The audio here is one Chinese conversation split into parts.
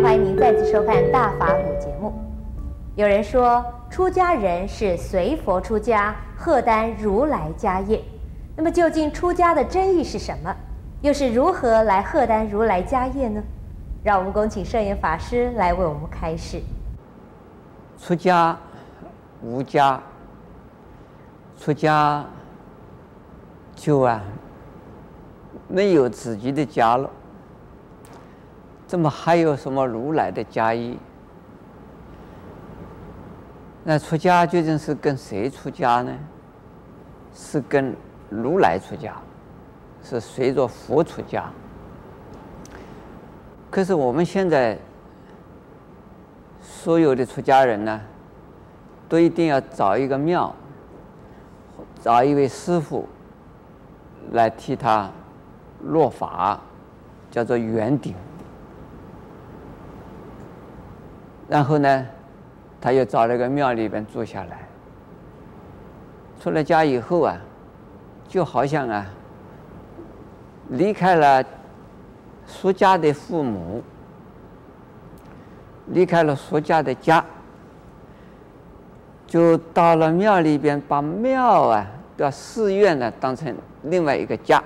欢迎您再次收看《大法古》节目。有人说，出家人是随佛出家，荷担如来家业。那么，究竟出家的真意是什么？又是如何来荷担如来家业呢？让我们恭请圣严法师来为我们开示。出家无家，出家就啊没有自己的家了。这么还有什么如来的家业？那出家究竟是跟谁出家呢？是跟如来出家，是随着佛出家。可是我们现在所有的出家人呢，都一定要找一个庙，找一位师父来替他落法，叫做圆顶。然后呢，他又找了个庙里边住下来。出了家以后啊，就好像啊，离开了俗家的父母，离开了俗家的家，就到了庙里边，把庙啊、把寺院呢当成另外一个家，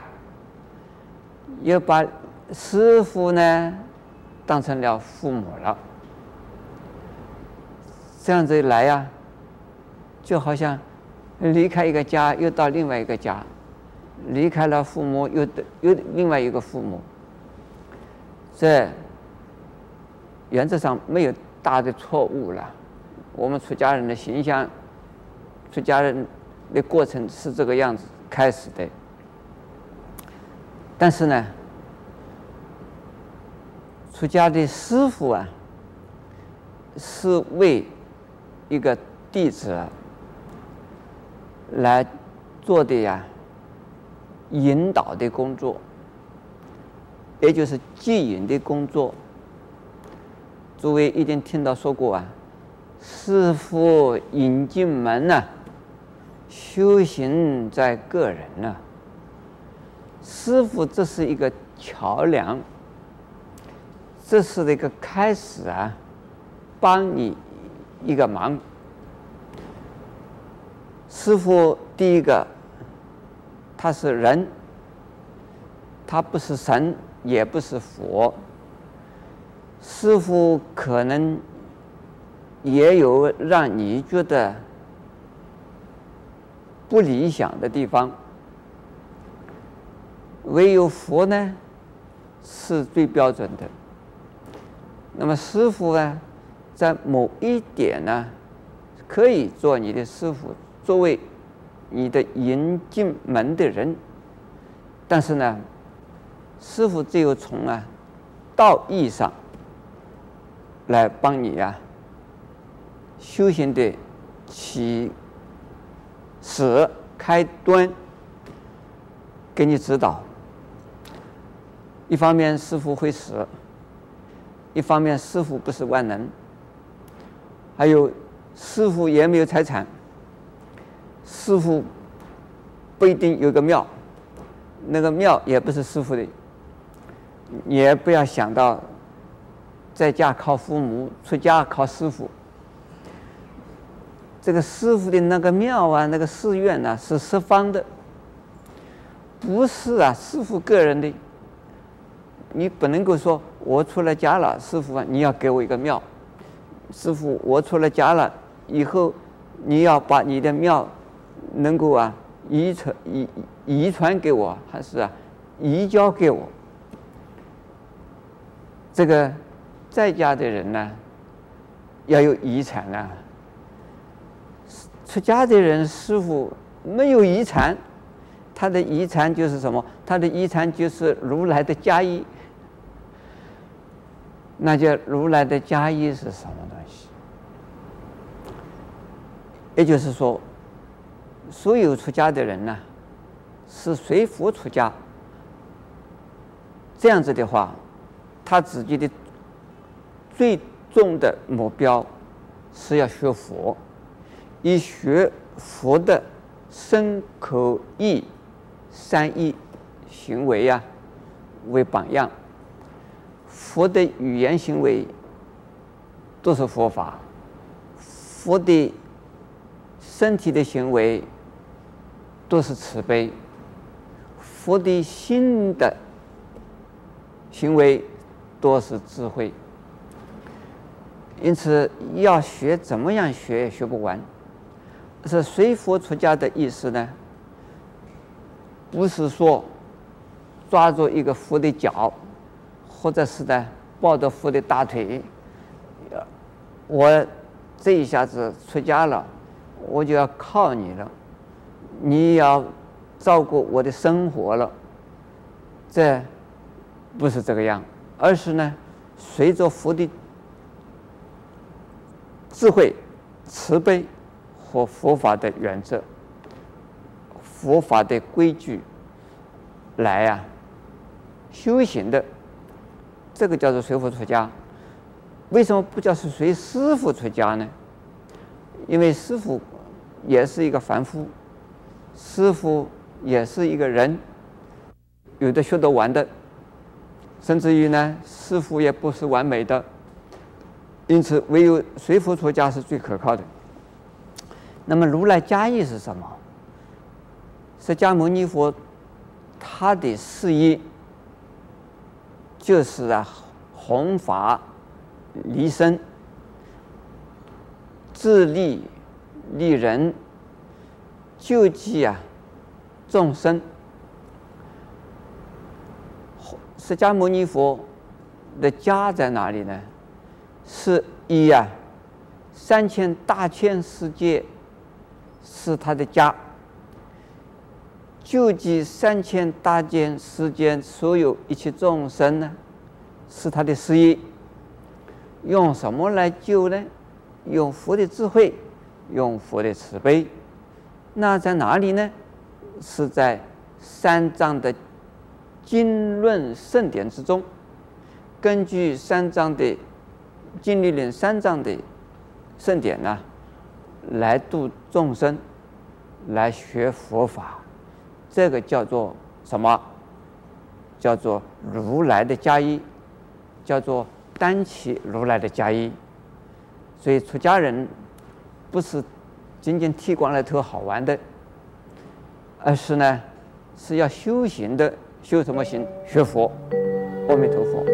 又把师父呢当成了父母了。这样子一来呀、就好像离开一个家，又到另外一个家；离开了父母，又又另外一个父母。这原则上没有大的错误了。我们出家人的形象，出家人的过程是这个样子开始的。但是呢，出家的师傅啊，是为一个弟子来做的呀，引导的工作，也就是接引的工作。诸位一定听到说过啊，师傅引进门呐，修行在个人呐。师傅这是一个桥梁，这是一个开始啊，帮你。一个忙，师傅第一个，他是人，他不是神，也不是佛。师傅可能也有让你觉得不理想的地方，唯有佛呢是最标准的。那么师傅呢？在某一点呢，可以做你的师傅，作为你的引进门的人。但是呢，师傅只有从啊道义上来帮你啊修行的起始开端，给你指导。一方面师傅会死，一方面师傅不是万能。还有，师傅也没有财产，师傅不一定有个庙，那个庙也不是师傅的，也不要想到在家靠父母，出家靠师傅。这个师傅的那个庙啊，那个寺院啊，是十方的，不是啊，师傅个人的。你不能够说我出了家了，师傅啊，你要给我一个庙。师父，我出了家了，以后你要把你的庙能够啊遗传遗遗传给我，还是啊移交给我？这个在家的人呢，要有遗产啊。出家的人，师父没有遗产，他的遗产就是什么？他的遗产就是如来的家业。那叫如来的家业是什么也就是说，所有出家的人呢，是随佛出家。这样子的话，他自己的最终的目标是要学佛，以学佛的身口意三业行为呀为榜样。佛的语言行为都是佛法，佛的身体的行为都是慈悲，佛的心的行为都是智慧。因此，要学怎么样学也学不完。是随佛出家的意思呢？不是说抓住一个佛的脚，或者是呢抱着佛的大腿，我这一下子出家了，我就要靠你了，你要照顾我的生活了。这不是这个样，而是呢随着佛的智慧、慈悲。和佛法的原则、佛法的规矩来啊修行的，这个叫做随佛出家。为什么不叫是随师傅出家呢？因为师傅也是一个凡夫，师傅也是一个人，有的学得完的，甚至于呢，师傅也不是完美的。因此，唯有随佛出家是最可靠的。那么如来家义是什么？释迦牟尼佛他的事业就是啊，弘法利生，自利利人，救济啊众生。释迦牟尼佛的家在哪里呢？是一啊三千大千世界。是他的家，救济三千大千世间所有一切众生呢，是他的事业。用什么来救呢？用佛的智慧，用佛的慈悲。那在哪里呢？是在三藏的经论圣典之中，根据三藏的经历论三藏的圣典呢，来度众生，来学佛法，这个叫做什么？叫做如来的家义，叫做担起如来的家义。所以出家人不是仅仅剃光了头好玩的，而是呢是要修行的。修什么行？学佛。阿弥陀佛。